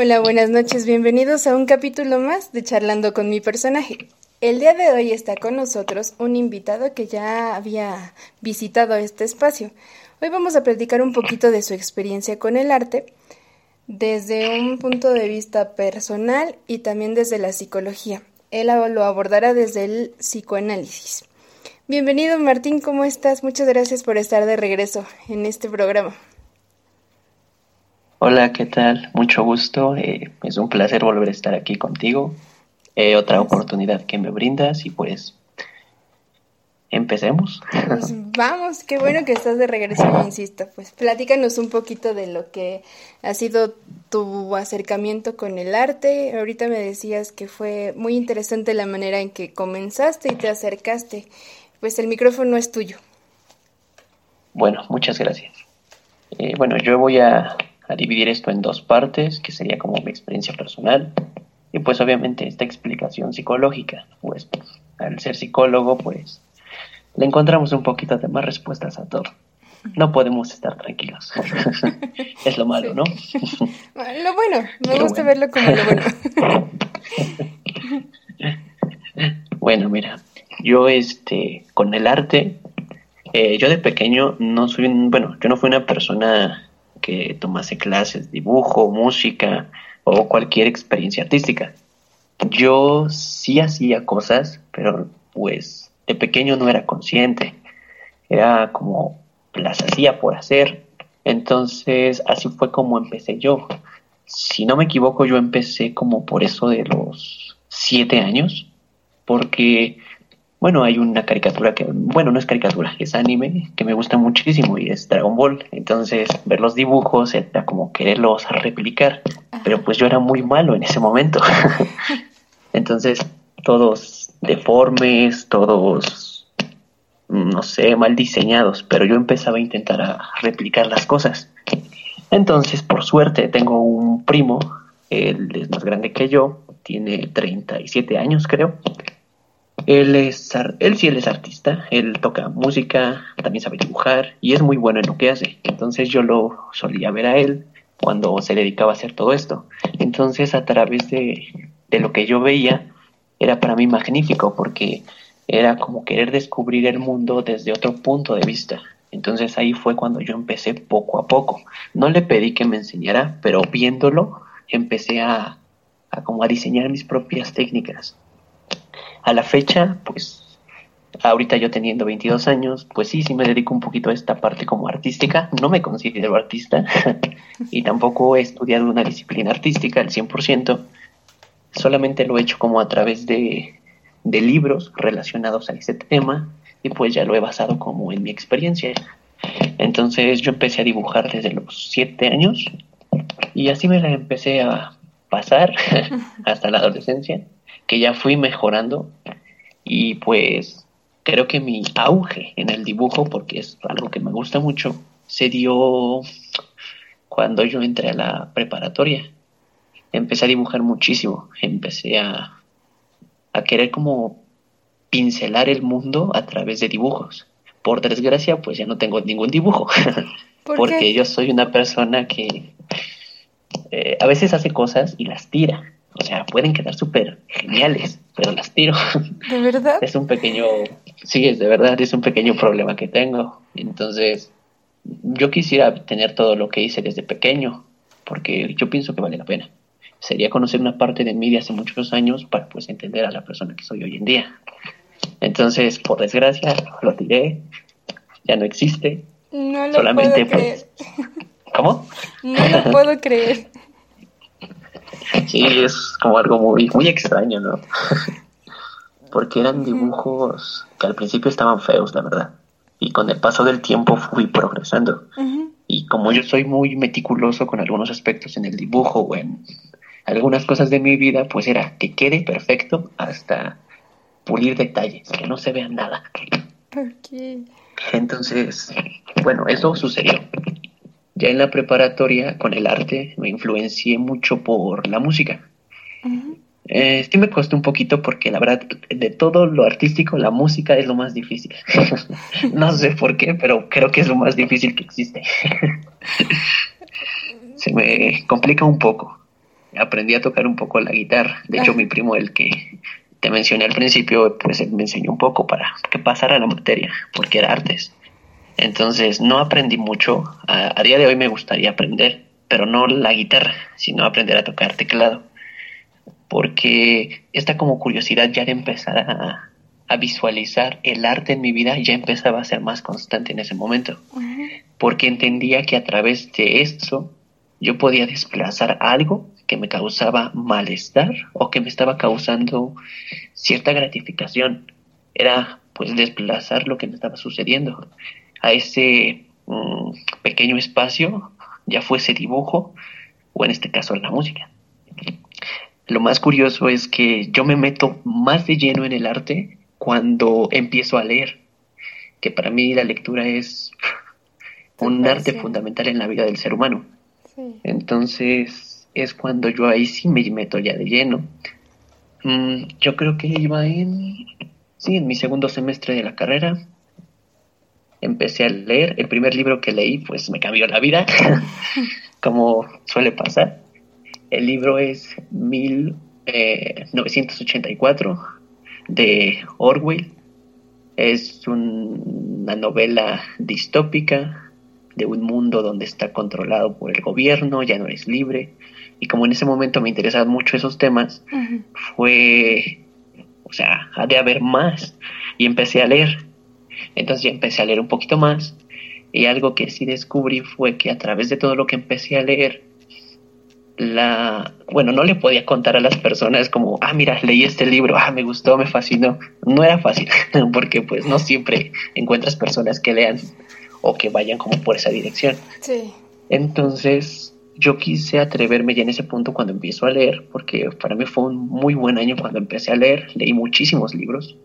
Hola, buenas noches, bienvenidos a un capítulo más de Charlando con mi personaje. El día de hoy está con nosotros un invitado que ya había visitado este espacio. Hoy vamos a platicar un poquito de su experiencia con el arte desde un punto de vista personal y también desde la psicología. Él lo abordará desde el psicoanálisis. Bienvenido Martín, ¿cómo estás? Muchas gracias por estar de regreso en este programa. Hola, ¿qué tal? Mucho gusto. Eh, es un placer volver a estar aquí contigo. Eh, otra oportunidad que me brindas y pues empecemos. Pues vamos, qué bueno que estás de regreso, insisto. Pues platícanos un poquito de lo que ha sido tu acercamiento con el arte. Ahorita me decías que fue muy interesante la manera en que comenzaste y te acercaste. Pues el micrófono es tuyo. Bueno, muchas gracias. Eh, bueno, yo voy a, a dividir esto en dos partes, que sería como mi experiencia personal y pues obviamente esta explicación psicológica. Pues al ser psicólogo, pues le encontramos un poquito de más respuestas a todo. No podemos estar tranquilos. es lo malo, ¿no? lo bueno, me gusta verlo como lo bueno. bueno, mira, yo este, con el arte, eh, yo de pequeño no soy, bueno, yo no fui una persona que tomase clases, dibujo, música o cualquier experiencia artística. Yo sí hacía cosas, pero pues de pequeño no era consciente, era como las hacía por hacer. Entonces así fue como empecé yo. Si no me equivoco, yo empecé como por eso de los siete años, porque, bueno, hay una caricatura que, bueno, no es caricatura, es anime, que me gusta muchísimo y es Dragon Ball. Entonces, ver los dibujos era como quererlos replicar, pero pues yo era muy malo en ese momento. Entonces, todos deformes, todos, no sé, mal diseñados, pero yo empezaba a intentar a replicar las cosas. Entonces, por suerte, tengo un primo, él es más grande que yo, tiene 37 años creo. Él, es, él sí él es artista, él toca música, también sabe dibujar y es muy bueno en lo que hace. Entonces yo lo solía ver a él cuando se dedicaba a hacer todo esto. Entonces a través de, de lo que yo veía, era para mí magnífico porque era como querer descubrir el mundo desde otro punto de vista. Entonces ahí fue cuando yo empecé poco a poco. No le pedí que me enseñara, pero viéndolo empecé a, a como a diseñar mis propias técnicas. A la fecha, pues ahorita yo teniendo 22 años, pues sí, sí me dedico un poquito a esta parte como artística. No me considero artista y tampoco he estudiado una disciplina artística al 100%, solamente lo he hecho como a través de, libros relacionados a ese tema y pues ya lo he basado como en mi experiencia. Entonces yo empecé a dibujar desde los siete años y así me la empecé a pasar hasta la adolescencia, que ya fui mejorando y pues creo que mi auge en el dibujo, porque es algo que me gusta mucho, se dio cuando yo entré a la preparatoria empecé a dibujar muchísimo, empecé a, a querer como pincelar el mundo a través de dibujos. Por desgracia, pues ya no tengo ningún dibujo, porque yo soy una persona que eh, a veces hace cosas y las tira. O sea, pueden quedar súper geniales, pero las tiro. ¿De verdad? Es un pequeño, sí, es de verdad, es un pequeño problema que tengo. Entonces, yo quisiera tener todo lo que hice desde pequeño, porque yo pienso que vale la pena sería conocer una parte de mí de hace muchos años para pues entender a la persona que soy hoy en día. Entonces, por desgracia, lo tiré, ya no existe. No lo Solamente puedo creer. ¿Cómo? No lo puedo creer. Sí, es como algo muy, muy extraño, ¿no? Porque eran dibujos que al principio estaban feos, la verdad. Y con el paso del tiempo fui progresando. Y como yo soy muy meticuloso con algunos aspectos en el dibujo o en algunas cosas de mi vida, pues era que quede perfecto hasta pulir detalles, que no se vean nada. ¿Por qué? Entonces, bueno, eso sucedió. Ya en la preparatoria con el arte me influencié mucho por la música. Eh, sí me costó un poquito porque la verdad de todo lo artístico la música es lo más difícil. no sé por qué, pero creo que es lo más difícil que existe. Se me complica un poco aprendí a tocar un poco la guitarra. De hecho, mi primo, el que te mencioné al principio, pues me enseñó un poco para que pasara la materia, porque era artes. Entonces, no aprendí mucho. A, día de hoy me gustaría aprender, pero no la guitarra, sino aprender a tocar teclado. Porque esta como curiosidad ya de empezar a, a visualizar el arte en mi vida ya empezaba a ser más constante en ese momento. Porque entendía que a través de esto yo podía desplazar algo que me causaba malestar o que me estaba causando cierta gratificación. Era pues desplazar lo que me estaba sucediendo a ese mm, pequeño espacio, ya fuese dibujo o en este caso la música. Lo más curioso es que yo me meto más de lleno en el arte cuando empiezo a leer, que para mí la lectura es un arte fundamental en la vida del ser humano. Entonces es cuando yo ahí sí me meto ya de lleno. Mm, yo creo que iba en, sí, en mi segundo semestre de la carrera. Empecé a leer. El primer libro que leí pues me cambió la vida, como suele pasar. El libro es 1984 de Orwell. Es una novela distópica de un mundo donde está controlado por el gobierno, ya no es libre. Y como en ese momento me interesaban mucho esos temas, fue, o sea, ha de haber más. Y empecé a leer. Entonces ya empecé a leer un poquito más. Y algo que sí descubrí fue que a través de todo lo que empecé a leer, la, bueno, no le podía contar a las personas como, ah, mira, leí este libro, ah, me gustó, me fascinó. No era fácil, porque pues no siempre encuentras personas que lean o que vayan como por esa dirección. Sí. Entonces, yo quise atreverme ya en ese punto cuando empiezo a leer, porque para mí fue un muy buen año cuando empecé a leer, leí muchísimos libros,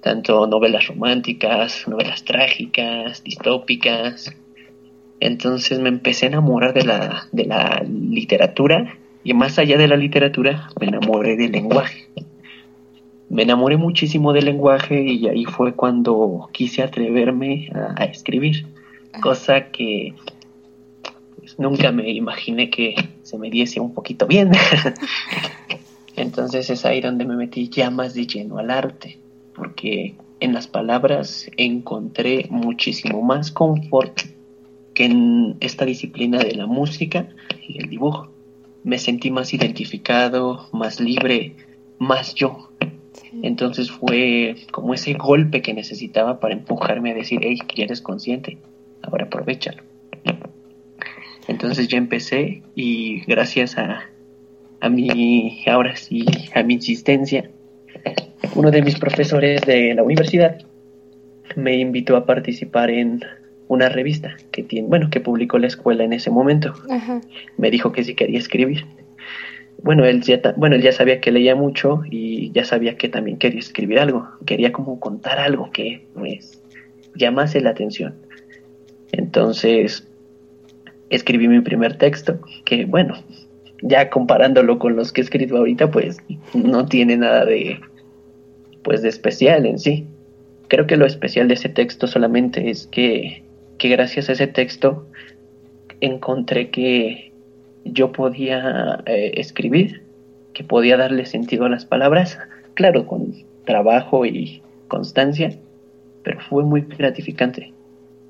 tanto novelas románticas, novelas trágicas, distópicas, entonces me empecé a enamorar de la, de la literatura y más allá de la literatura me enamoré del lenguaje. Me enamoré muchísimo del lenguaje y ahí fue cuando quise atreverme a, escribir, cosa que pues, nunca me imaginé que se me diese un poquito bien. Entonces es ahí donde me metí ya más de lleno al arte, porque en las palabras encontré muchísimo más confort que en esta disciplina de la música y el dibujo. Me sentí más identificado, más libre, más yo. Entonces fue como ese golpe que necesitaba para empujarme a decir, hey, ya eres consciente, ahora aprovechalo. Entonces ya empecé y gracias a, a mi, ahora sí, a mi insistencia, uno de mis profesores de la universidad me invitó a participar en una revista que tiene, bueno, que publicó la escuela en ese momento. Me dijo que sí quería escribir. Bueno él, ya, bueno, él ya sabía que leía mucho y ya sabía que también quería escribir algo. Quería como contar algo que pues llamase la atención. Entonces escribí mi primer texto, que bueno, ya comparándolo con los que he escrito ahorita, pues no tiene nada de pues de especial en sí. Creo que lo especial de ese texto solamente es que que gracias a ese texto encontré que yo podía eh, escribir, que podía darle sentido a las palabras, claro, con trabajo y constancia, pero fue muy gratificante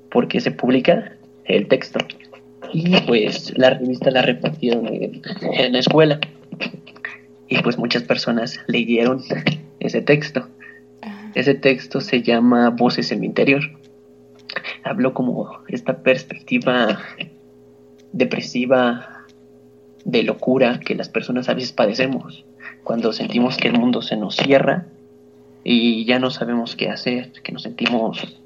porque se publica el texto y pues la revista la repartieron en, en la escuela y pues muchas personas leyeron ese texto. Ese texto se llama Voces en mi interior habló como esta perspectiva depresiva de locura que las personas a veces padecemos cuando sentimos que el mundo se nos cierra y ya no sabemos qué hacer, que nos sentimos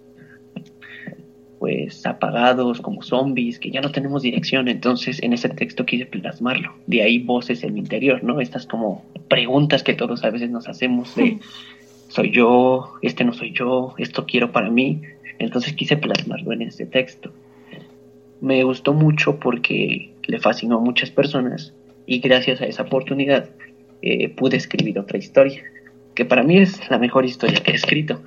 pues apagados como zombies, que ya no tenemos dirección. Entonces en ese texto quise plasmarlo. De ahí voces en mi interior, ¿no? Estas como preguntas que todos a veces nos hacemos de soy yo, este no soy yo, esto quiero para mí. Entonces quise plasmarlo en este texto. Me gustó mucho porque le fascinó a muchas personas y gracias a esa oportunidad eh, pude escribir otra historia, que para mí es la mejor historia que he escrito,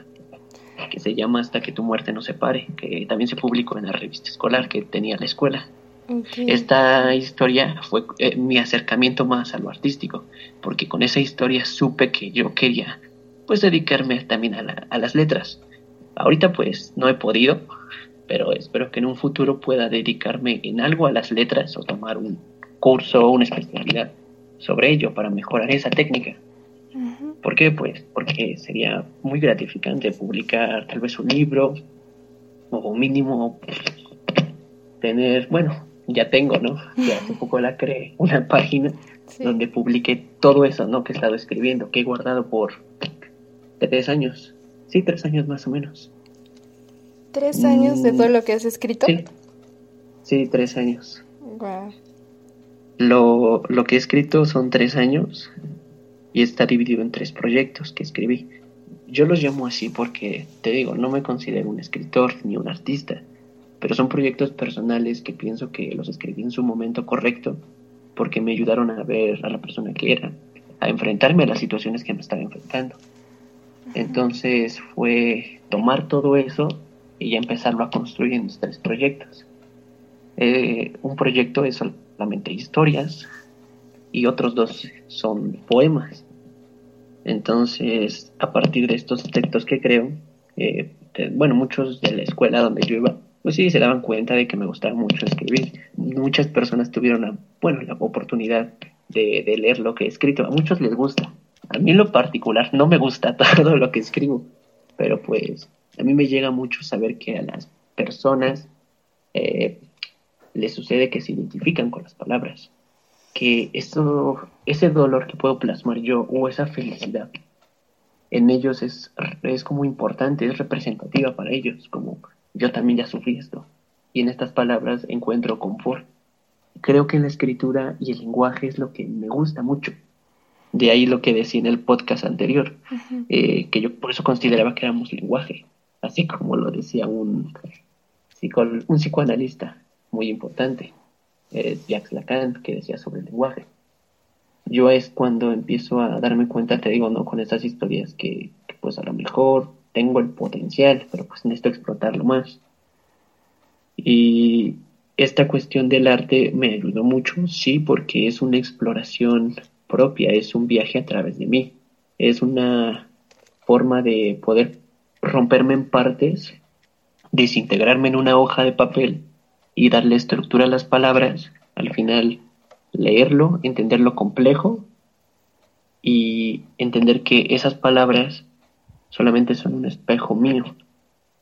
que se llama Hasta que tu muerte nos separe, que también se publicó en la revista escolar que tenía la escuela. Esta historia fue eh, mi acercamiento más a lo artístico, porque con esa historia supe que yo quería pues dedicarme también a, a las letras. Ahorita pues no he podido, pero espero que en un futuro pueda dedicarme en algo a las letras o tomar un curso o una especialidad sobre ello para mejorar esa técnica. ¿Por qué? Pues porque sería muy gratificante publicar tal vez un libro o mínimo tener, bueno, ya tengo, ¿no? Ya hace poco la creé, una página donde publique todo eso, ¿no? Que he estado escribiendo, que he guardado por tres años. Sí, tres años más o menos. ¿Tres años de todo lo que has escrito? Sí, sí tres años. Lo, lo que he escrito son tres años y está dividido en tres proyectos que escribí. Yo los llamo así porque, te digo, no me considero un escritor ni un artista, pero son proyectos personales que pienso que los escribí en su momento correcto porque me ayudaron a ver a la persona que era, a enfrentarme a las situaciones que me estaba enfrentando. Entonces fue tomar todo eso y ya empezarlo a construir en los tres proyectos. Eh, un proyecto es solamente historias y otros dos son poemas. Entonces, a partir de estos textos que creo, eh, bueno, muchos de la escuela donde yo iba, pues sí, se daban cuenta de que me gustaba mucho escribir. Muchas personas tuvieron, la, bueno, la oportunidad de, leer lo que he escrito. A muchos les gusta. A mí en lo particular no me gusta todo lo que escribo, pero pues a mí me llega mucho saber que a las personas eh, les sucede que se identifican con las palabras, que eso, ese dolor que puedo plasmar yo o esa felicidad en ellos es, es como importante, es representativa para ellos, como yo también ya sufrí esto. Y en estas palabras encuentro confort. Creo que en la escritura y el lenguaje es lo que me gusta mucho. De ahí lo que decía en el podcast anterior, eh, que yo por eso consideraba que éramos lenguaje, así como lo decía un, un psicoanalista muy importante, eh, Jacques Lacan, que decía sobre el lenguaje. Yo es cuando empiezo a darme cuenta, te digo, no con estas historias que, que pues a lo mejor tengo el potencial, pero pues necesito explotarlo más. Y esta cuestión del arte me ayudó mucho, sí, porque es una exploración propia, es un viaje a través de mí, es una forma de poder romperme en partes, desintegrarme en una hoja de papel y darle estructura a las palabras, al final leerlo, entender lo complejo y entender que esas palabras solamente son un espejo mío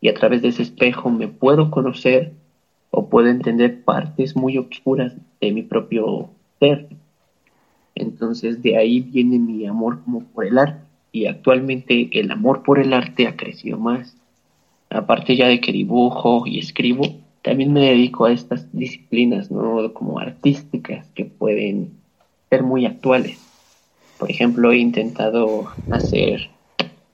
y a través de ese espejo me puedo conocer o puedo entender partes muy oscuras de mi propio ser. Entonces de ahí viene mi amor como por el arte y actualmente el amor por el arte ha crecido más. Aparte ya de que dibujo y escribo, también me dedico a estas disciplinas, ¿no? Como artísticas que pueden ser muy actuales. Por ejemplo, he intentado hacer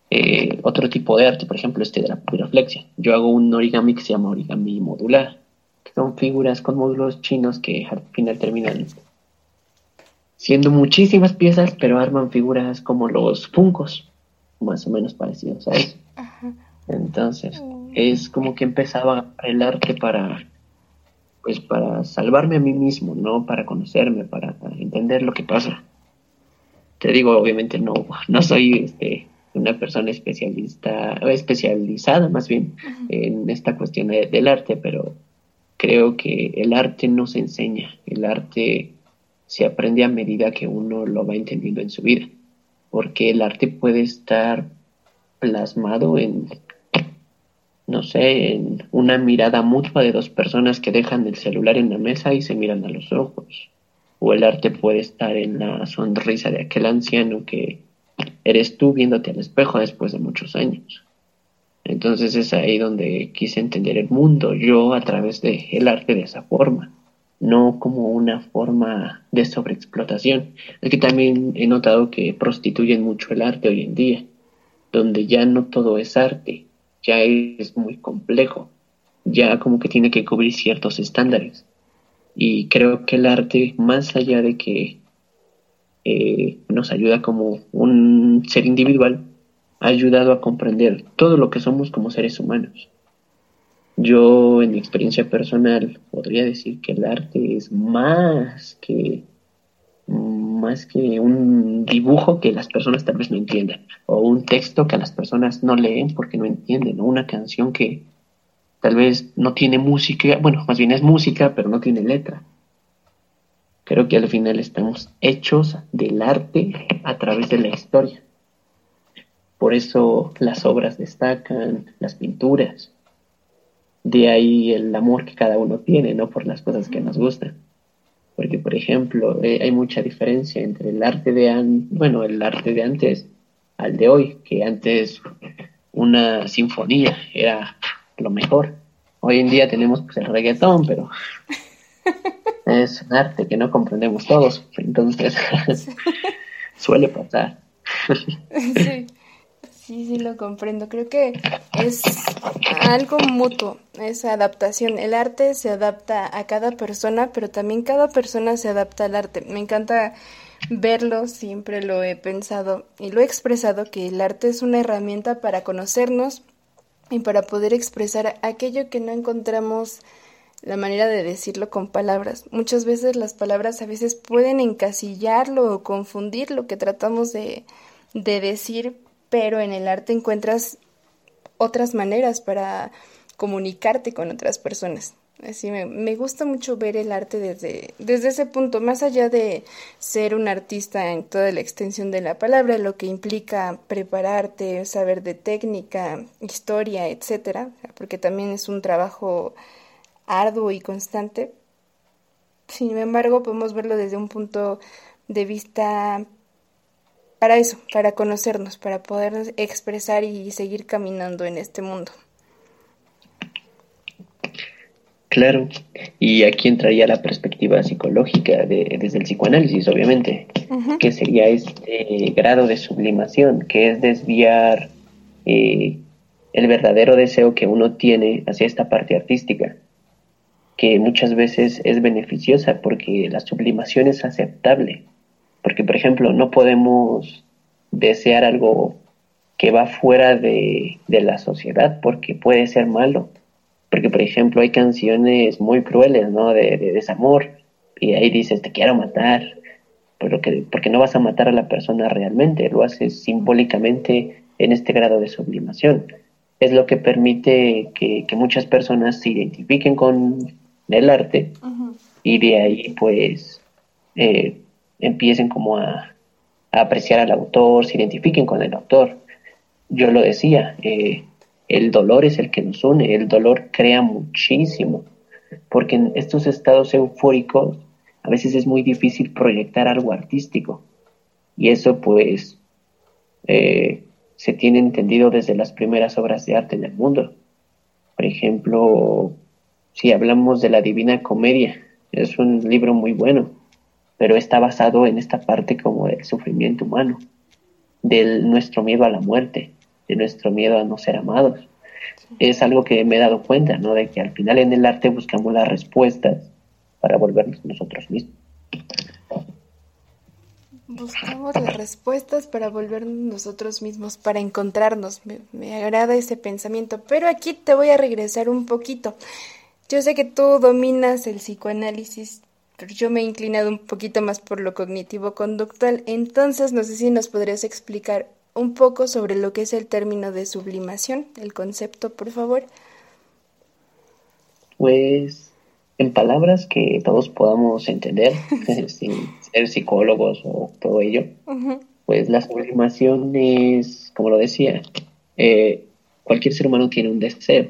eh, otro tipo de arte, por ejemplo, este de la piroflexia. Yo hago un origami que se llama origami modular, que son figuras con módulos chinos que al final terminan siendo muchísimas piezas, pero arman figuras como los funcos, más o menos parecidos a eso. Entonces, es como que empezaba el arte para pues para salvarme a mí mismo, ¿no? Para conocerme, para entender lo que pasa. Te digo, obviamente no, no soy este, una persona especialista, especializada más bien en esta cuestión del arte, pero creo que el arte no se enseña, el arte se aprende a medida que uno lo va entendiendo en su vida, porque el arte puede estar plasmado en, no sé, en una mirada mutua de dos personas que dejan el celular en la mesa y se miran a los ojos, o el arte puede estar en la sonrisa de aquel anciano que eres tú viéndote al espejo después de muchos años. Entonces es ahí donde quise entender el mundo, yo a través del el arte de esa forma, no como una forma de sobreexplotación. Es que también he notado que prostituyen mucho el arte hoy en día, donde ya no todo es arte, ya es muy complejo, ya como que tiene que cubrir ciertos estándares. Y creo que el arte, más allá de que eh, nos ayuda como un ser individual, ha ayudado a comprender todo lo que somos como seres humanos. Yo, en mi experiencia personal, podría decir que el arte es más que más que un dibujo que las personas tal vez no entiendan, o un texto que las personas no leen porque no entienden, o una canción que tal vez no tiene música, bueno, más bien es música, pero no tiene letra. Creo que al final estamos hechos del arte a través de la historia. Por eso las obras destacan, las pinturas. De ahí el amor que cada uno tiene, ¿no? Por las cosas que nos gustan. Porque, por ejemplo, eh, hay mucha diferencia entre el arte de bueno, el arte de antes al de hoy, que antes una sinfonía era lo mejor. Hoy en día tenemos pues, el reggaetón, pero es un arte que no comprendemos todos, entonces suele pasar. sí. Sí, sí, lo comprendo. Creo que es algo mutuo, esa adaptación. El arte se adapta a cada persona, pero también cada persona se adapta al arte. Me encanta verlo, siempre lo he pensado y lo he expresado, que el arte es una herramienta para conocernos y para poder expresar aquello que no encontramos la manera de decirlo con palabras. Muchas veces las palabras a veces pueden encasillarlo o confundir lo que tratamos de, de decir, pero en el arte encuentras otras maneras para comunicarte con otras personas. Así me, gusta mucho ver el arte desde, desde ese punto, más allá de ser un artista en toda la extensión de la palabra, lo que implica prepararte, saber de técnica, historia, etcétera, porque también es un trabajo arduo y constante. Sin embargo, podemos verlo desde un punto de vista para eso, para conocernos, para poder expresar y seguir caminando en este mundo. Claro, y aquí entraría la perspectiva psicológica de, desde el psicoanálisis, obviamente, que sería este grado de sublimación, que es desviar eh, el verdadero deseo que uno tiene hacia esta parte artística, que muchas veces es beneficiosa porque la sublimación es aceptable, porque, por ejemplo, no podemos desear algo que va fuera de, la sociedad porque puede ser malo. Porque, por ejemplo, hay canciones muy crueles, ¿no? De, desamor. Y ahí dices, te quiero matar. Pero que, porque no vas a matar a la persona realmente, lo haces simbólicamente en este grado de sublimación. Es lo que permite que, muchas personas se identifiquen con el arte y de ahí, pues, eh, empiecen como a, apreciar al autor, se identifiquen con el autor. Yo lo decía, eh, el dolor es el que nos une, el dolor crea muchísimo, porque en estos estados eufóricos a veces es muy difícil proyectar algo artístico. Y eso pues eh, se tiene entendido desde las primeras obras de arte en el mundo. Por ejemplo, si hablamos de la Divina Comedia, es un libro muy bueno pero está basado en esta parte como del sufrimiento humano, de nuestro miedo a la muerte, de nuestro miedo a no ser amados. Es algo que me he dado cuenta, ¿no? De que al final en el arte buscamos las respuestas para volvernos nosotros mismos. Buscamos las respuestas para volvernos nosotros mismos, para encontrarnos. Me, me, agrada ese pensamiento, pero aquí te voy a regresar un poquito. Yo sé que tú dominas el psicoanálisis yo me he inclinado un poquito más por lo cognitivo-conductual, entonces no sé si nos podrías explicar un poco sobre lo que es el término de sublimación, el concepto, por favor. Pues en palabras que todos podamos entender, sin ser psicólogos o todo ello, pues la sublimación es, como lo decía, eh, cualquier ser humano tiene un deseo.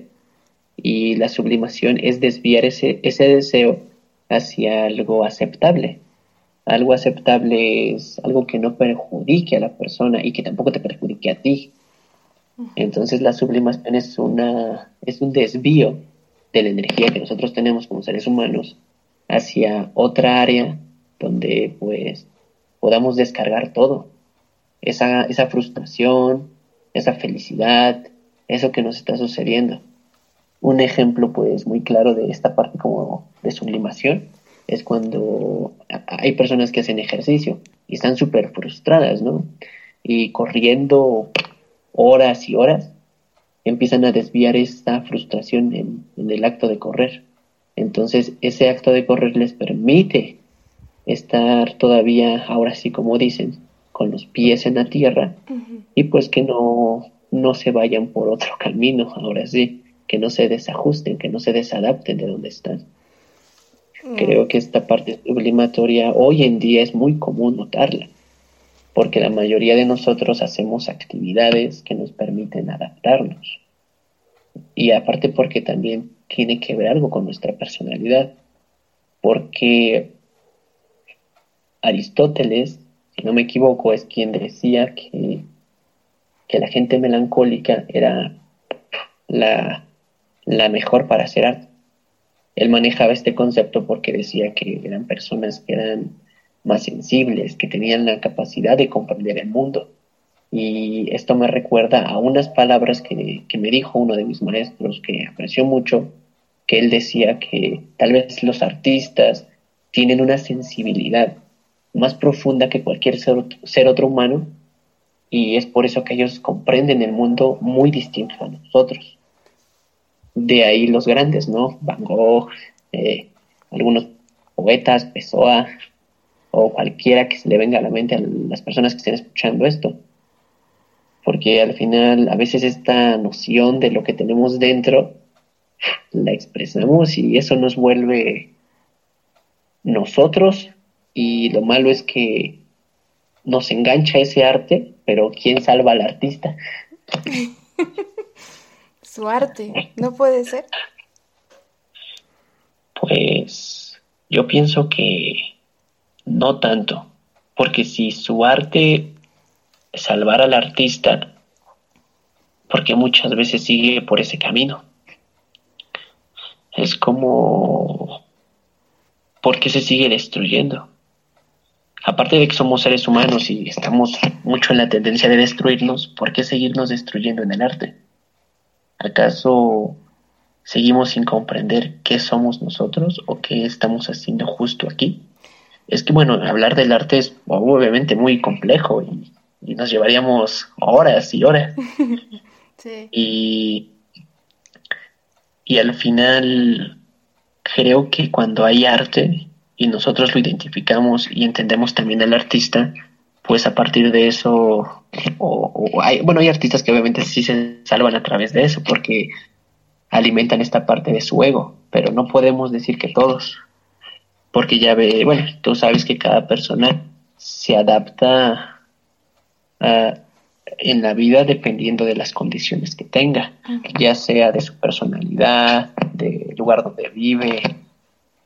Y la sublimación es desviar ese, ese deseo hacia algo aceptable. Algo aceptable es algo que no perjudique a la persona y que tampoco te perjudique a ti. Entonces la sublimación es, una, es un desvío de la energía que nosotros tenemos como seres humanos hacia otra área donde pues podamos descargar todo. Esa, esa frustración, esa felicidad, eso que nos está sucediendo. Un ejemplo pues muy claro de esta parte como de sublimación es cuando hay personas que hacen ejercicio y están súper frustradas, ¿no? Y corriendo horas y horas empiezan a desviar esta frustración en, en el acto de correr. Entonces ese acto de correr les permite estar todavía, ahora sí como dicen, con los pies en la tierra y pues que no, no se vayan por otro camino, ahora sí, que no se desajusten, que no se desadapten de donde están. Mm. Creo que esta parte sublimatoria hoy en día es muy común notarla, porque la mayoría de nosotros hacemos actividades que nos permiten adaptarnos. Y aparte porque también tiene que ver algo con nuestra personalidad, porque Aristóteles, si no me equivoco, es quien decía que, que la gente melancólica era la, la mejor para hacer arte. Él manejaba este concepto porque decía que eran personas que eran más sensibles, que tenían la capacidad de comprender el mundo. Y esto me recuerda a unas palabras que, que me dijo uno de mis maestros que apreció mucho, que él decía que tal vez los artistas tienen una sensibilidad más profunda que cualquier ser, ser otro humano y es por eso que ellos comprenden el mundo muy distinto a nosotros. De ahí los grandes, ¿no? Van Gogh, eh, algunos poetas, Pessoa o cualquiera que se le venga a la mente a las personas que estén escuchando esto. Porque al final a veces esta noción de lo que tenemos dentro la expresamos y eso nos vuelve nosotros y lo malo es que nos engancha ese arte, pero ¿quién salva al artista? Su arte, ¿no puede ser? Pues yo pienso que no tanto, porque si su arte salvara al artista, porque muchas veces sigue por ese camino. Es como, ¿por qué se sigue destruyendo? aparte de que somos seres humanos y estamos mucho en la tendencia de destruirnos, ¿por qué seguirnos destruyendo en el arte? ¿Acaso seguimos sin comprender qué somos nosotros o qué estamos haciendo justo aquí? Es que, bueno, hablar del arte es obviamente muy complejo y, nos llevaríamos horas y horas. sí. Y, y al final creo que cuando hay arte y nosotros lo identificamos y entendemos también al artista, pues a partir de eso, o, hay, bueno, hay artistas que obviamente sí se salvan a través de eso porque alimentan esta parte de su ego, pero no podemos decir que todos, porque ya ve, bueno, tú sabes que cada persona se adapta en la vida dependiendo de las condiciones que tenga, ya sea de su personalidad, del lugar donde vive.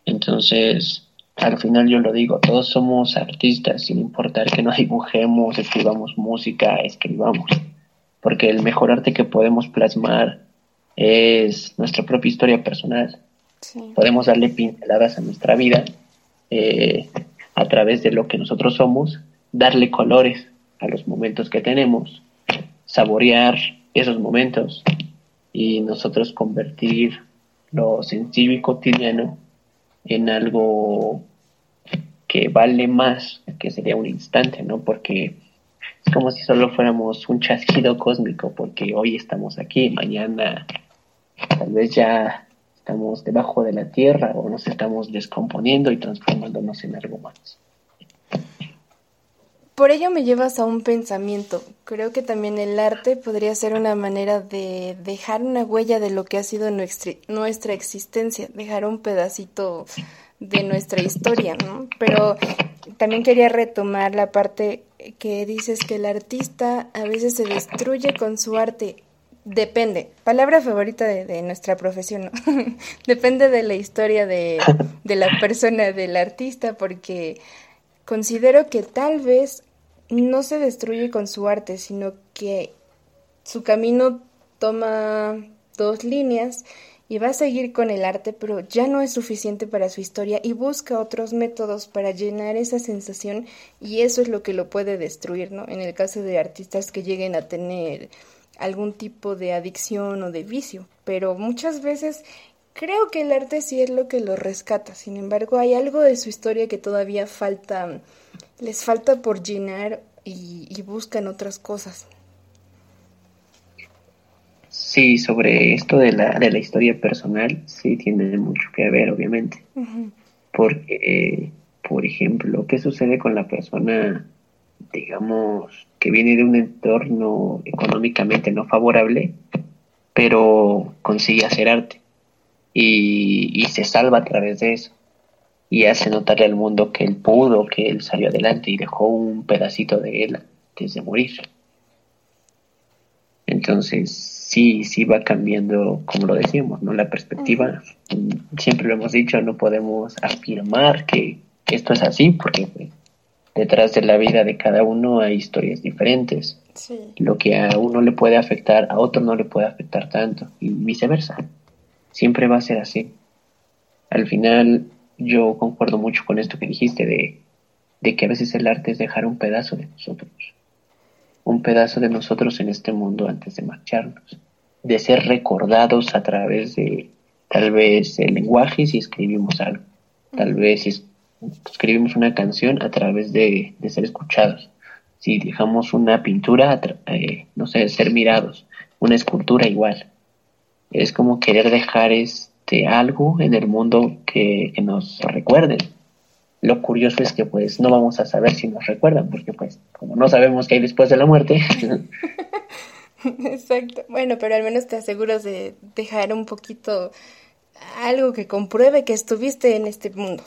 Entonces, al final yo lo digo, todos somos artistas, sin importar que no dibujemos, escribamos música, escribamos, porque el mejor arte que podemos plasmar es nuestra propia historia personal. Podemos darle pinceladas a nuestra vida eh, a través de lo que nosotros somos, darle colores a los momentos que tenemos, saborear esos momentos y nosotros convertir lo sencillo y cotidiano en algo que vale más, que sería un instante, ¿no? Porque es como si solo fuéramos un chasquido cósmico, porque hoy estamos aquí, mañana tal vez ya estamos debajo de la tierra o nos estamos descomponiendo y transformándonos en algo más. Por ello me llevas a un pensamiento. Creo que también el arte podría ser una manera de dejar una huella de lo que ha sido nuestra, existencia, dejar un pedacito de nuestra historia, ¿no? Pero también quería retomar la parte que dices que el artista a veces se destruye con su arte. Depende, palabra favorita de, nuestra profesión. Depende de la historia de la persona, del artista, porque considero que tal vez no se destruye con su arte, sino que su camino toma dos líneas y va a seguir con el arte, pero ya no es suficiente para su historia y busca otros métodos para llenar esa sensación y eso es lo que lo puede destruir, ¿no? En el caso de artistas que lleguen a tener algún tipo de adicción o de vicio, pero muchas veces creo que el arte sí es lo que lo rescata, sin embargo hay algo de su historia que todavía falta les falta por llenar y, buscan otras cosas. Sí, sobre esto de la, de la historia personal, sí tiene mucho que ver, obviamente. Porque, por ejemplo, ¿qué sucede con la persona, digamos, que viene de un entorno económicamente no favorable, pero consigue hacer arte? Y, y se salva a través de eso. Y hace notarle al mundo que él pudo, que él salió adelante y dejó un pedacito de él antes de morir. Entonces, sí, sí va cambiando, como lo decimos, ¿no? La perspectiva, siempre lo hemos dicho, no podemos afirmar que, esto es así, porque detrás de la vida de cada uno hay historias diferentes. Lo que a uno le puede afectar, a otro no le puede afectar tanto, y viceversa. Siempre va a ser así. Al final, yo concuerdo mucho con esto que dijiste de, de que a veces el arte es dejar un pedazo de nosotros un pedazo de nosotros en este mundo antes de marcharnos, de ser recordados a través de tal vez el lenguaje si escribimos algo, tal vez si escribimos una canción a través de, ser escuchados, si dejamos una pintura, eh, no sé, ser mirados, una escultura igual. Es como querer dejar este algo en el mundo que, que nos recuerden, lo curioso es que pues no vamos a saber si nos recuerdan, porque pues como no sabemos qué hay después de la muerte. Exacto. Bueno, pero al menos te aseguras de dejar un poquito algo que compruebe que estuviste en este mundo.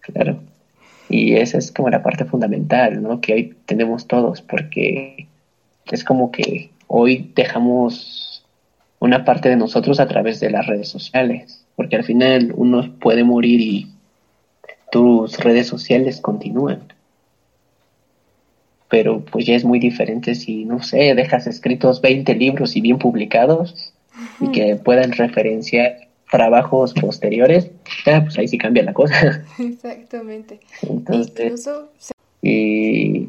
claro. Y esa es como la parte fundamental, ¿no? Que hoy tenemos todos, porque es como que hoy dejamos una parte de nosotros a través de las redes sociales, porque al final uno puede morir y tus redes sociales continúan. Pero pues ya es muy diferente si, no sé, dejas escritos 20 libros y bien publicados y que puedan referenciar trabajos posteriores, pues ahí sí cambia la cosa. Exactamente. Entonces, y,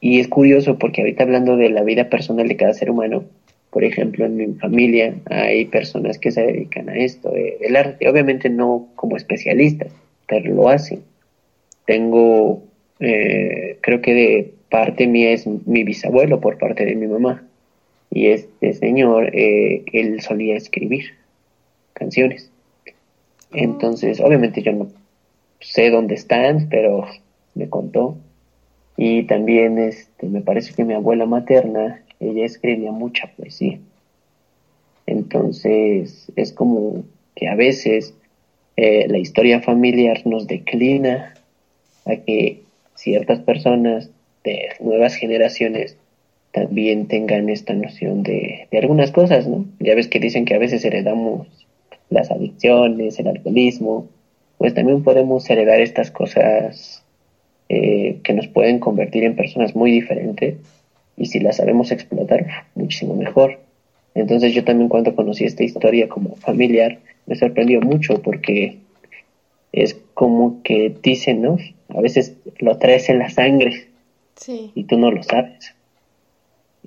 y es curioso porque ahorita hablando de la vida personal de cada ser humano, por ejemplo, en mi familia hay personas que se dedican a esto, eh, el arte, obviamente no como especialistas, pero lo hacen. Tengo, eh, creo que de parte mía es mi bisabuelo por parte de mi mamá. Y este señor, eh, él solía escribir canciones. Oh. Entonces, obviamente yo no sé dónde están, pero me contó. Y también este, me parece que mi abuela materna, ella escribía mucha poesía. Entonces, es como que a veces eh, la historia familiar nos declina a que ciertas personas de nuevas generaciones también tengan esta noción de, algunas cosas, ¿no? Ya ves que dicen que a veces heredamos las adicciones, el alcoholismo, pues también podemos heredar estas cosas eh, que nos pueden convertir en personas muy diferentes y si las sabemos explotar, muchísimo mejor. Entonces yo también cuando conocí esta historia como familiar, me sorprendió mucho porque es como que dicen, ¿no? A veces lo traes en la sangre y tú no lo sabes.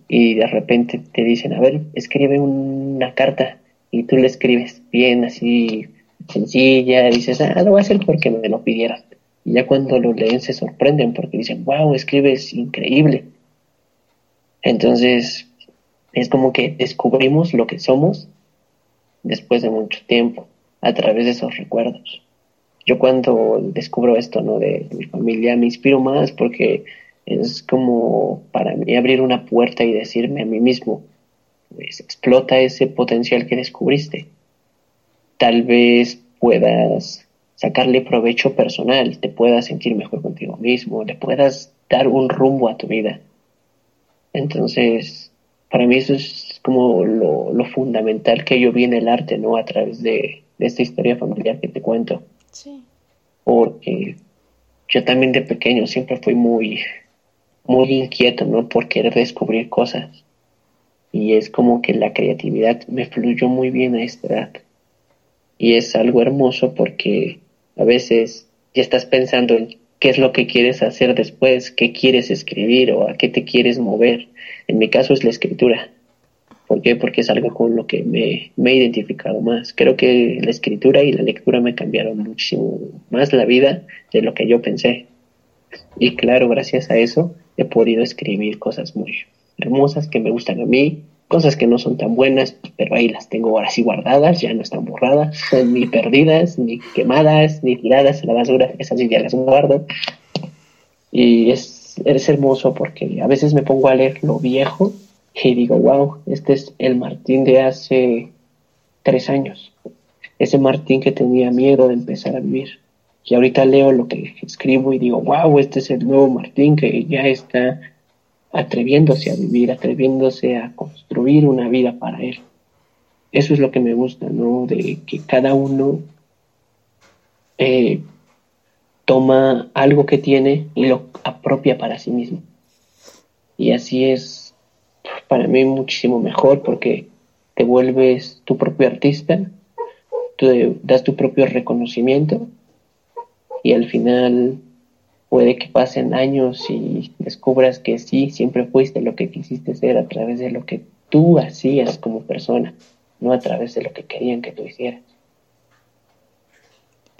Y de repente te dicen, a ver, escribe una carta y tú le escribes bien así sencilla, dices, ah, lo voy a hacer porque me lo pidieron. Y ya cuando lo leen se sorprenden porque dicen, wow, escribes increíble. Entonces, es como que descubrimos lo que somos después de mucho tiempo, a través de esos recuerdos. Yo cuando descubro esto, ¿no? De, mi familia, me inspiro más porque es como para mí abrir una puerta y decirme a mí mismo, pues explota ese potencial que descubriste. Tal vez puedas sacarle provecho personal, te puedas sentir mejor contigo mismo, le puedas dar un rumbo a tu vida. Entonces, para mí eso es como lo, fundamental que yo vi en el arte, ¿no? A través de, esta historia familiar que te cuento. Sí. Porque yo también de pequeño siempre fui muy, muy inquieto, ¿no? Por querer descubrir cosas. Y es como que la creatividad me fluyó muy bien a esta edad. Y es algo hermoso porque a veces ya estás pensando en qué es lo que quieres hacer después, qué quieres escribir o a qué te quieres mover. En mi caso es la escritura. ¿Por qué? Porque es algo con lo que me, he identificado más. Creo que la escritura y la lectura me cambiaron muchísimo más la vida de lo que yo pensé. Y claro, gracias a eso he podido escribir cosas muy hermosas que me gustan a mí cosas que no son tan buenas, pero ahí las tengo ahora sí guardadas, ya no están borradas, ni perdidas, ni quemadas, ni tiradas a la basura, esas ya las guardo. Y es, es hermoso porque a veces me pongo a leer lo viejo y digo, wow, este es el Martín de hace tres años, ese Martín que tenía miedo de empezar a vivir. Y ahorita leo lo que escribo y digo, wow, este es el nuevo Martín que ya está atreviéndose a vivir, atreviéndose a construir una vida para él. Eso es lo que me gusta, ¿no? De que cada uno eh, toma algo que tiene y lo apropia para sí mismo. Y así es para mí muchísimo mejor porque te vuelves tu propio artista, tú das tu propio reconocimiento y al final puede que pasen años y descubras que sí, siempre fuiste lo que quisiste ser a través de lo que tú hacías como persona, no a través de lo que querían que tú hicieras.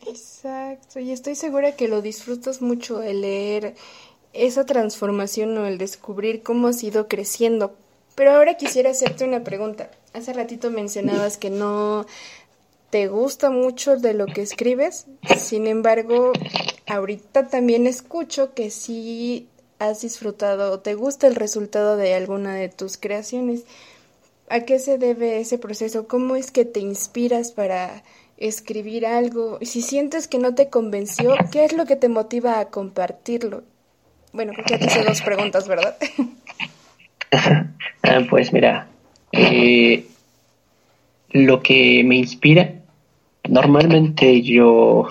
Exacto, y estoy segura que lo disfrutas mucho el leer esa transformación o el descubrir cómo has ido creciendo. Pero ahora quisiera hacerte una pregunta. Hace ratito mencionabas que no te gusta mucho de lo que escribes, sin embargo, ahorita también escucho que sí has disfrutado o te gusta el resultado de alguna de tus creaciones. ¿A qué se debe ese proceso? ¿Cómo es que te inspiras para escribir algo? Si sientes que no te convenció, ¿qué es lo que te motiva a compartirlo? Bueno, ya te hice dos preguntas, ¿verdad? Ah, pues mira, eh, lo que me inspira Normalmente yo,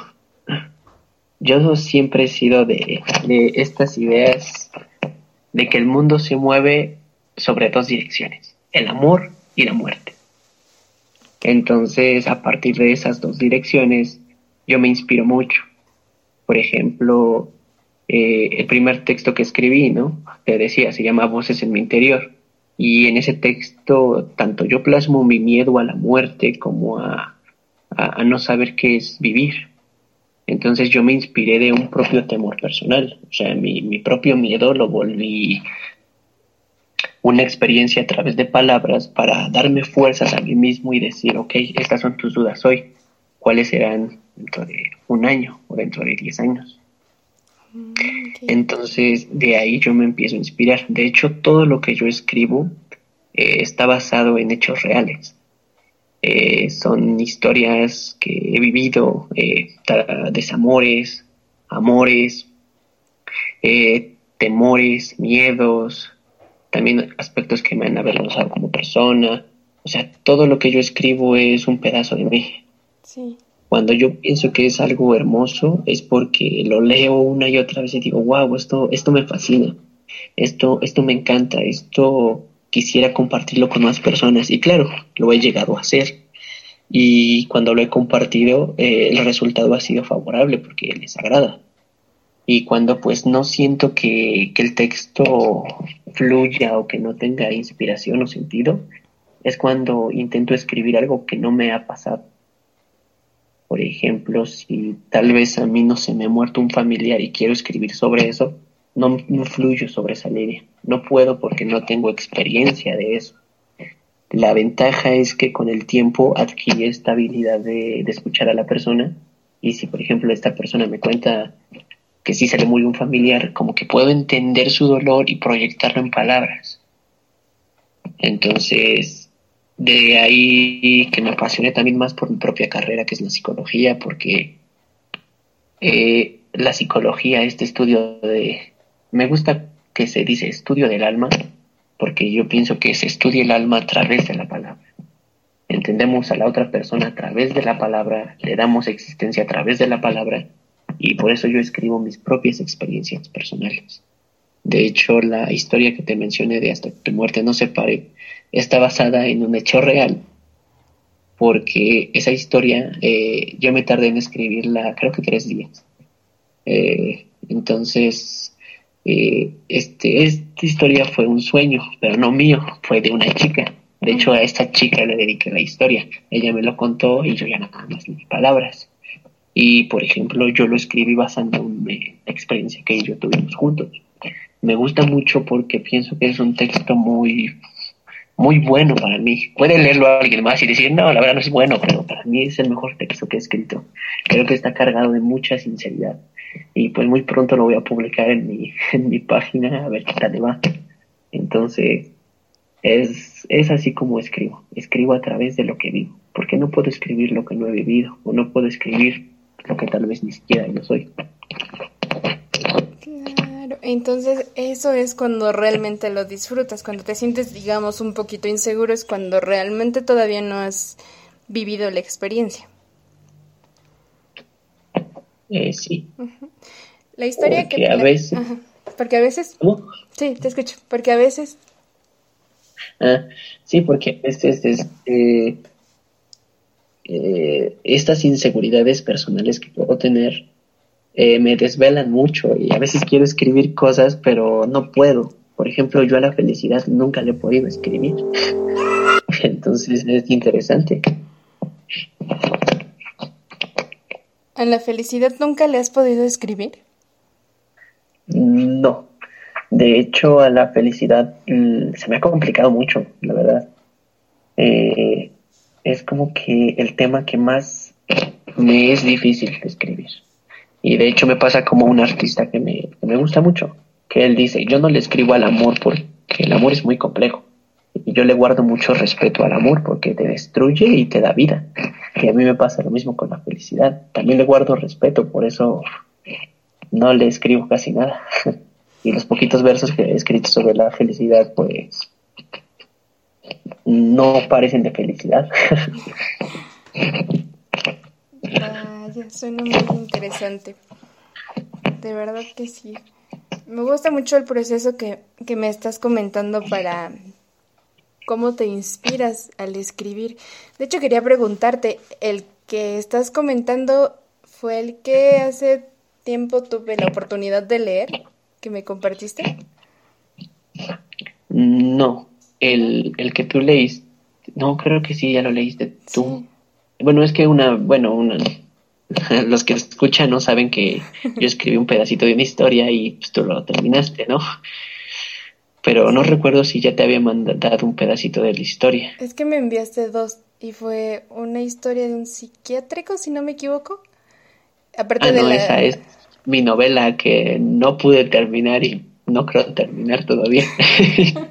yo siempre he sido de, de estas ideas de que el mundo se mueve sobre dos direcciones, el amor y la muerte. Entonces, a partir de esas dos direcciones, yo me inspiro mucho. Por ejemplo, eh, el primer texto que escribí, ¿no? Te decía, se llama Voces en mi interior. Y en ese texto, tanto yo plasmo mi miedo a la muerte como a a, no saber qué es vivir. Entonces yo me inspiré de un propio temor personal, o sea, mi, mi propio miedo lo volví una experiencia a través de palabras para darme fuerzas a mí mismo y decir, ok, estas son tus dudas hoy, ¿cuáles serán dentro de un año o dentro de diez años? Mm, Entonces de ahí yo me empiezo a inspirar. De hecho, todo lo que yo escribo eh, está basado en hechos reales. Eh, son historias que he vivido, eh, desamores, amores, eh, temores, miedos, también aspectos que me han avergonzado como persona. O sea, todo lo que yo escribo es un pedazo de mí. Cuando yo pienso que es algo hermoso es porque lo leo una y otra vez y digo, wow, esto, esto me fascina, esto, esto me encanta, esto quisiera compartirlo con más personas. Y claro, lo he llegado a hacer. Y cuando lo he compartido, eh, el resultado ha sido favorable porque les agrada. Y cuando pues no siento que, que el texto fluya o que no tenga inspiración o sentido, es cuando intento escribir algo que no me ha pasado. Por ejemplo, si tal vez a mí no se me ha muerto un familiar y quiero escribir sobre eso, no, fluyo sobre esa línea. No puedo porque no tengo experiencia de eso. La ventaja es que con el tiempo adquirí esta habilidad de, escuchar a la persona y si por ejemplo esta persona me cuenta que sí se le murió un familiar, como que puedo entender su dolor y proyectarlo en palabras. Entonces, de ahí que me apasioné también más por mi propia carrera, que es la psicología, porque eh, la psicología, este estudio de, me gusta que se dice estudio del alma, porque yo pienso que se estudia el alma a través de la palabra. Entendemos a la otra persona a través de la palabra, le damos existencia a través de la palabra, y por eso yo escribo mis propias experiencias personales. De hecho, la historia que te mencioné de Hasta que tu muerte no se pare está basada en un hecho real, porque esa historia eh, yo me tardé en escribirla creo que tres días. Eh, entonces, este, esta historia fue un sueño, pero no mío, fue de una chica. De hecho, a esta chica le dediqué la historia. Ella me lo contó y yo ya nada más mis palabras. Y, por ejemplo, yo lo escribí basando en la experiencia que yo tuvimos juntos. Me gusta mucho porque pienso que es un texto muy, muy bueno para mí. Puede leerlo a alguien más y decir, no, la verdad no es bueno, pero para mí es el mejor texto que he escrito. Creo que está cargado de mucha sinceridad. Y pues muy pronto lo voy a publicar en mi, en mi página a ver qué tal le va. Entonces, es, es así como escribo. Escribo a través de lo que vivo. Porque no puedo escribir lo que no he vivido. O no puedo escribir lo que tal vez ni siquiera yo soy. Entonces, eso es cuando realmente lo disfrutas, cuando te sientes, digamos, un poquito inseguro, es cuando realmente todavía no has vivido la experiencia. Eh, sí. La historia porque que... A veces... Porque a veces... ¿Cómo? Sí, te escucho. Porque a veces... Ah, sí, porque este, este, este eh, estas inseguridades personales que puedo tener eh, me desvelan mucho y a veces quiero escribir cosas, pero no puedo. Por ejemplo, yo a la felicidad nunca le he podido escribir. Entonces es interesante. ¿A la felicidad nunca le has podido escribir? No. De hecho, a la felicidad mm, se me ha complicado mucho, la verdad. Eh, es como que el tema que más me es difícil de escribir. Y de hecho me pasa como un artista que me, me gusta mucho, que él dice, yo no le escribo al amor porque el amor es muy complejo. Y yo le guardo mucho respeto al amor porque te destruye y te da vida. Y a mí me pasa lo mismo con la felicidad. También le guardo respeto, por eso no le escribo casi nada. y los poquitos versos que he escrito sobre la felicidad, pues no parecen de felicidad. suena muy interesante. De verdad que sí. Me gusta mucho el proceso que, que me estás comentando para cómo te inspiras al escribir. De hecho, quería preguntarte, ¿el que estás comentando fue el que hace tiempo tuve la oportunidad de leer, que me compartiste? No, el, el que tú leíste, no, creo que sí, ya lo leíste tú. Bueno, es que una, bueno, una, los que escuchan no saben que yo escribí un pedacito de una historia y pues, tú lo terminaste, ¿no? Pero no recuerdo si ya te había mandado un pedacito de la historia. Es que me enviaste dos y fue una historia de un psiquiátrico, si no me equivoco. Aparte ah, de no, esa es mi novela que no pude terminar y no creo terminar todavía.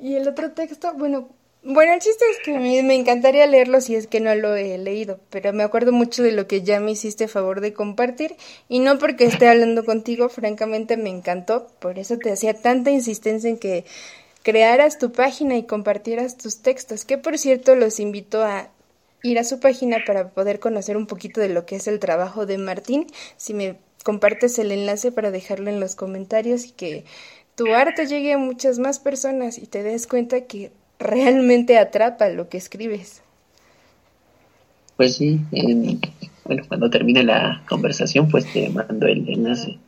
y el otro texto, bueno, bueno, el chiste es que me, me encantaría leerlo si es que no lo he leído, pero me acuerdo mucho de lo que ya me hiciste favor de compartir y no porque esté hablando contigo, francamente me encantó, por eso te hacía tanta insistencia en que crearas tu página y compartieras tus textos, que por cierto los invito a ir a su página para poder conocer un poquito de lo que es el trabajo de Martín, si me compartes el enlace para dejarlo en los comentarios y que tu arte llegue a muchas más personas y te des cuenta que realmente atrapa lo que escribes. Pues sí, bueno, cuando termine la conversación, pues te mando el enlace.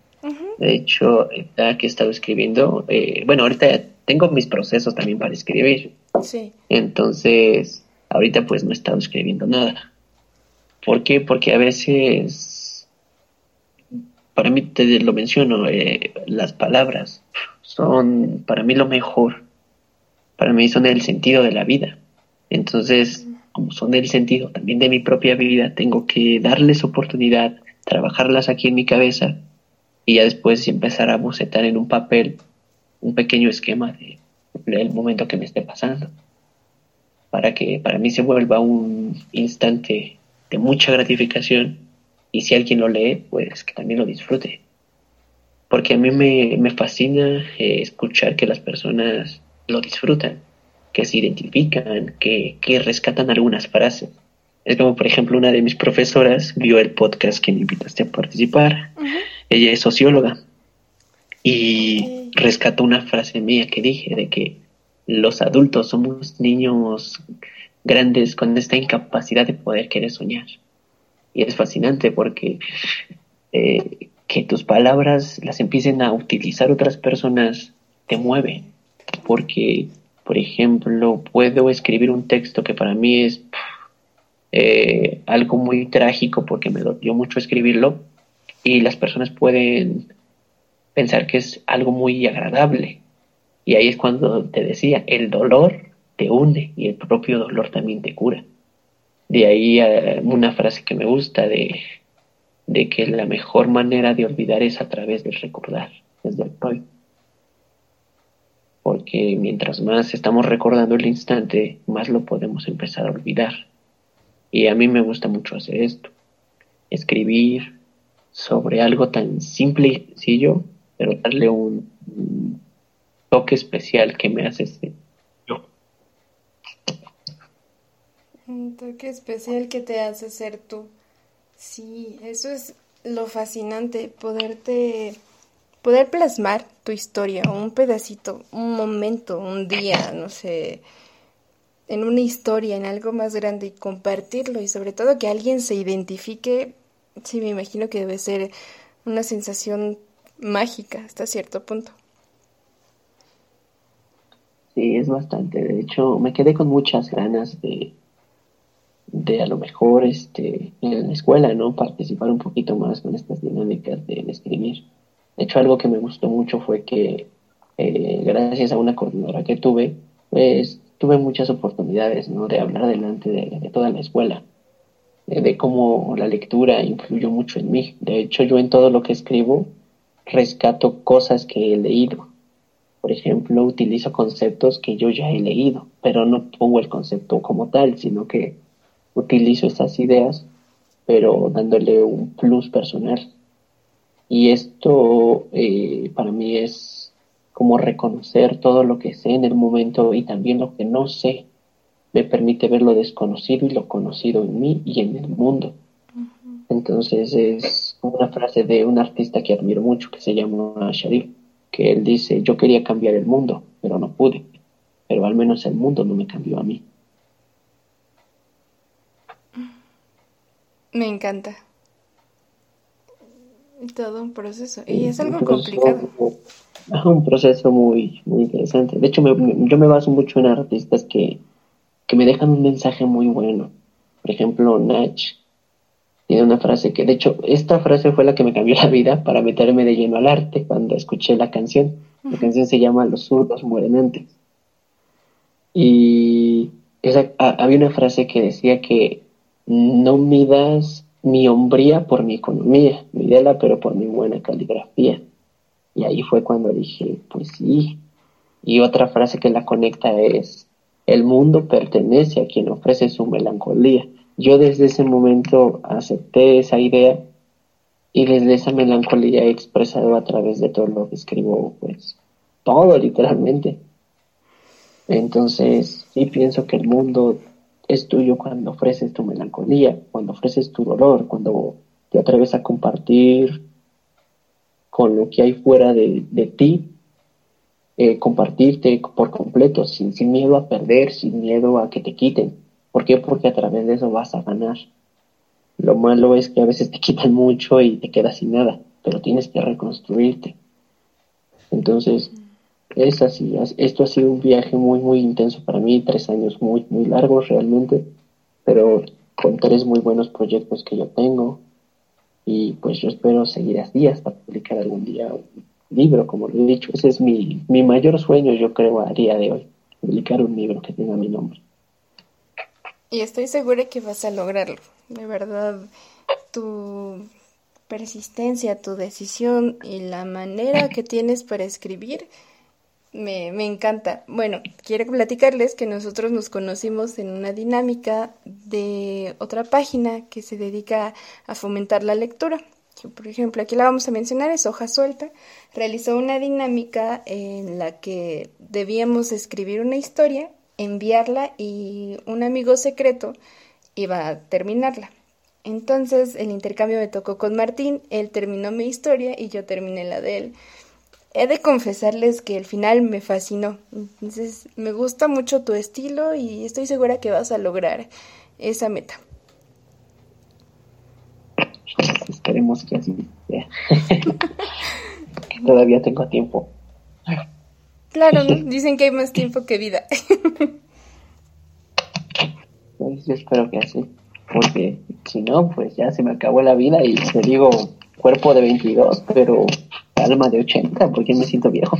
De hecho, ya que he estado escribiendo, eh, bueno, ahorita tengo mis procesos también para escribir. Sí. Entonces, ahorita pues no he estado escribiendo nada. ¿Por qué? Porque a veces, para mí te lo menciono, eh, las palabras son para mí lo mejor para mí son el sentido de la vida. Entonces, como son el sentido también de mi propia vida, tengo que darles oportunidad, trabajarlas aquí en mi cabeza y ya después empezar a bocetar en un papel un pequeño esquema de, del momento que me esté pasando. Para que para mí se vuelva un instante de mucha gratificación y si alguien lo lee, pues que también lo disfrute. Porque a mí me, me fascina eh, escuchar que las personas lo disfrutan, que se identifican, que, que rescatan algunas frases. Es como, por ejemplo, una de mis profesoras vio el podcast que me invitaste a participar. Ella es socióloga y rescató una frase mía que dije de que los adultos somos niños grandes con esta incapacidad de poder querer soñar. Y es fascinante porque eh, que tus palabras las empiecen a utilizar otras personas te mueve porque, por ejemplo, puedo escribir un texto que para mí es eh, algo muy trágico porque me dio mucho escribirlo y las personas pueden pensar que es algo muy agradable Y ahí es cuando te decía, el dolor te hunde y el propio dolor también te cura. De ahí eh, una frase que me gusta de, de que la mejor manera de olvidar es a través de recordar, desde el Freud. Porque mientras más estamos recordando el instante, más lo podemos empezar a olvidar. Y a mí me gusta mucho hacer esto, escribir sobre algo tan simple y sencillo, pero darle un, toque especial que me hace ser yo. Un toque especial que te hace ser tú. Sí, eso es lo fascinante, poderte, poder plasmar tu historia, un pedacito, un momento, un día, no sé, en una historia, en algo más grande y compartirlo y sobre todo que alguien se identifique, sí, me imagino que debe ser una sensación mágica hasta cierto punto. Sí, es bastante. De hecho, me quedé con muchas ganas de, de a lo mejor este, en la escuela, ¿no? Participar un poquito más con estas dinámicas de, escribir. De hecho, algo que me gustó mucho fue que eh, gracias a una coordinadora que tuve, pues tuve muchas oportunidades, ¿no? De hablar delante de, toda la escuela, de, de, cómo la lectura influyó mucho en mí. De hecho, yo en todo lo que escribo rescato cosas que he leído. Por ejemplo, utilizo conceptos que yo ya he leído, pero no pongo el concepto como tal, sino que utilizo estas ideas, pero dándole un plus personal. Y esto eh, para mí es como reconocer todo lo que sé en el momento y también lo que no sé. Me permite ver lo desconocido y lo conocido en mí y en el mundo. Entonces es una frase de un artista que admiro mucho que se llama Sharif, que él dice, yo quería cambiar el mundo, pero no pude, pero al menos el mundo no me cambió a mí. Me encanta. Todo un proceso. Y es algo complicado. Es un proceso muy, muy interesante. De hecho, yo me baso mucho en artistas que, que me dejan un mensaje muy bueno. Por ejemplo, Nach tiene una frase que, de hecho, esta frase fue la que me cambió la vida para meterme de lleno al arte cuando escuché la canción. La canción se llama Los zurdos mueren antes. Y esa, había una frase que decía que no midas mi hombría por mi economía, midela pero por mi buena caligrafía. Y ahí fue cuando dije, pues sí. Y otra frase que la conecta es, el mundo pertenece a quien ofrece su melancolía. Yo desde ese momento acepté esa idea y desde esa melancolía he expresado a través de todo lo que escribo, pues todo literalmente. Entonces, sí pienso que el mundo es tuyo cuando ofreces tu melancolía, cuando ofreces tu dolor, cuando te atreves a compartir con lo que hay fuera de, ti, eh, compartirte por completo, sin, sin miedo a perder, sin miedo a que te quiten. ¿Por qué? Porque a través de eso vas a ganar. Lo malo es que a veces te quitan mucho y te quedas sin nada, pero tienes que reconstruirte. Entonces, es así, esto ha sido un viaje muy, muy intenso para mí, tres años muy, muy largos realmente, pero con tres muy buenos proyectos que yo tengo y pues yo espero seguir así hasta publicar algún día un libro, como lo he dicho, ese es mi, mi mayor sueño yo creo a día de hoy, publicar un libro que tenga mi nombre. Y estoy segura que vas a lograrlo, de verdad, tu persistencia, tu decisión y la manera que tienes para escribir me, me encanta. Bueno, quiero platicarles que nosotros nos conocimos en una dinámica de otra página que se dedica a fomentar la lectura. Por ejemplo, aquí la vamos a mencionar, es Hoja Suelta. Realizó una dinámica en la que debíamos escribir una historia, enviarla y un amigo secreto iba a terminarla. Entonces el intercambio me tocó con Martín, él terminó mi historia y yo terminé la de él he de confesarles que el final me fascinó. Entonces, me gusta mucho tu estilo y estoy segura que vas a lograr esa meta. Esperemos que así sea. Todavía tengo tiempo. Claro, dicen que hay más tiempo que vida. pues yo espero que así. Porque si no, pues ya se me acabó la vida y te digo cuerpo de 22, pero alma de 80, porque me siento viejo.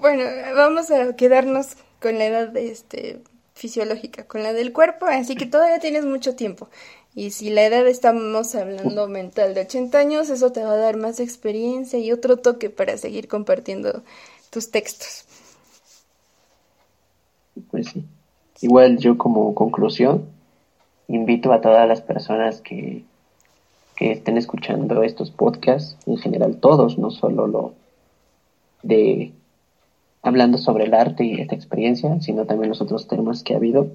bueno, vamos a quedarnos con la edad este, fisiológica, con la del cuerpo, así que todavía tienes mucho tiempo. Y si la edad estamos hablando mental de 80 años, eso te va a dar más experiencia y otro toque para seguir compartiendo tus textos. Pues sí. Igual yo como conclusión invito a todas las personas que, que estén escuchando estos podcasts, en general todos, no solo lo de hablando sobre el arte y esta experiencia, sino también los otros temas que ha habido,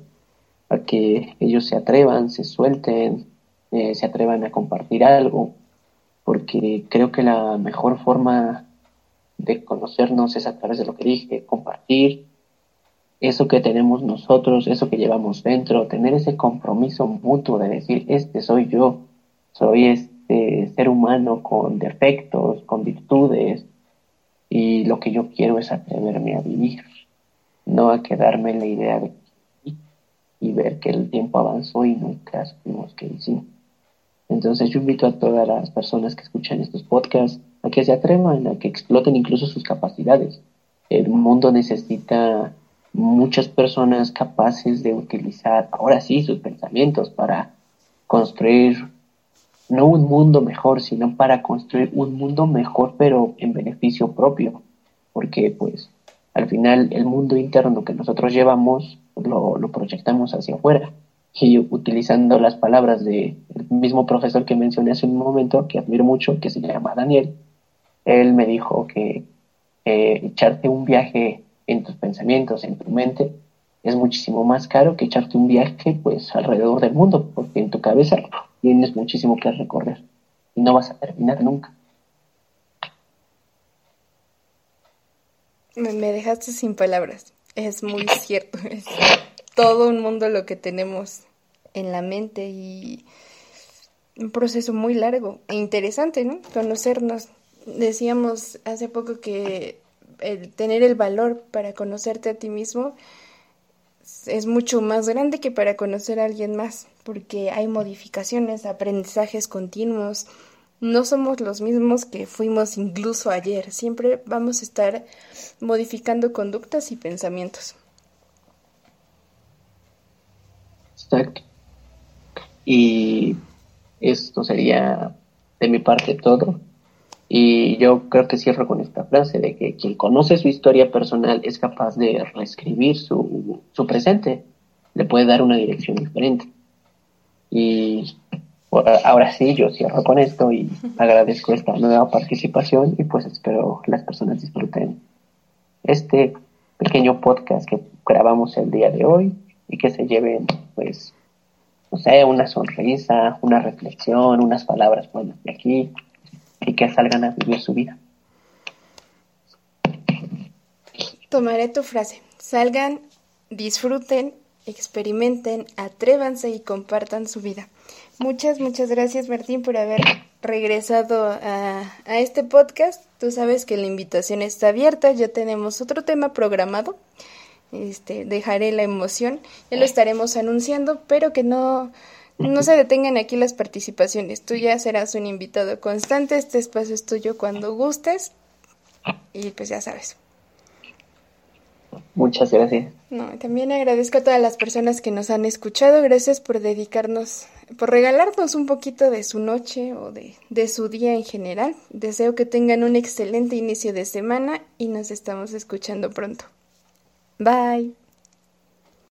a que ellos se atrevan, se suelten, eh, se atrevan a compartir algo, porque creo que la mejor forma de conocernos es a través de lo que dije, compartir eso que tenemos nosotros, eso que llevamos dentro, tener ese compromiso mutuo de decir, este soy yo, soy este ser humano con defectos, con virtudes, y lo que yo quiero es atreverme a vivir, no a quedarme en la idea de y ver que el tiempo avanzó y nunca supimos que hicimos. Entonces yo invito a todas las personas que escuchan estos podcasts a que se atrevan, a que exploten incluso sus capacidades. El mundo necesita muchas personas capaces de utilizar ahora sí sus pensamientos para construir no un mundo mejor, sino para construir un mundo mejor pero en beneficio propio, porque pues al final el mundo interno que nosotros llevamos lo, lo proyectamos hacia afuera. Y utilizando las palabras del mismo profesor que mencioné hace un momento, que admiro mucho, que se llama Daniel, él me dijo que eh, echarte un viaje en tus pensamientos, en tu mente, es muchísimo más caro que echarte un viaje pues alrededor del mundo, porque en tu cabeza tienes muchísimo que recorrer y no vas a terminar nunca. Me, dejaste sin palabras. Es muy cierto. Es todo un mundo lo que tenemos en la mente y un proceso muy largo e interesante, ¿no? Conocernos. Decíamos hace poco que el tener el valor para conocerte a ti mismo es mucho más grande que para conocer a alguien más, porque hay modificaciones, aprendizajes continuos. No somos los mismos que fuimos incluso ayer. Siempre vamos a estar modificando conductas y pensamientos. Exacto. Y esto sería de mi parte todo. Y yo creo que cierro con esta frase de que quien conoce su historia personal es capaz de reescribir su, su presente, le puede dar una dirección diferente. Y ahora sí, yo cierro con esto y agradezco esta nueva participación y pues espero que las personas disfruten este pequeño podcast que grabamos el día de hoy y que se lleven pues, no sé, una sonrisa, una reflexión, unas palabras buenas de aquí y que salgan a vivir su vida. Tomaré tu frase. Salgan, disfruten, experimenten, atrévanse y compartan su vida. Muchas, muchas gracias Martín por haber regresado a, a, este podcast. Tú sabes que la invitación está abierta, ya tenemos otro tema programado. Este, dejaré la emoción, ya lo estaremos anunciando, pero que no, no se detengan aquí las participaciones. Tú ya serás un invitado constante. Este espacio es tuyo cuando gustes. Y pues ya sabes. Muchas gracias. También agradezco a todas las personas que nos han escuchado. Gracias por dedicarnos, por regalarnos un poquito de su noche o de, de su día en general. Deseo que tengan un excelente inicio de semana y nos estamos escuchando pronto. Bye.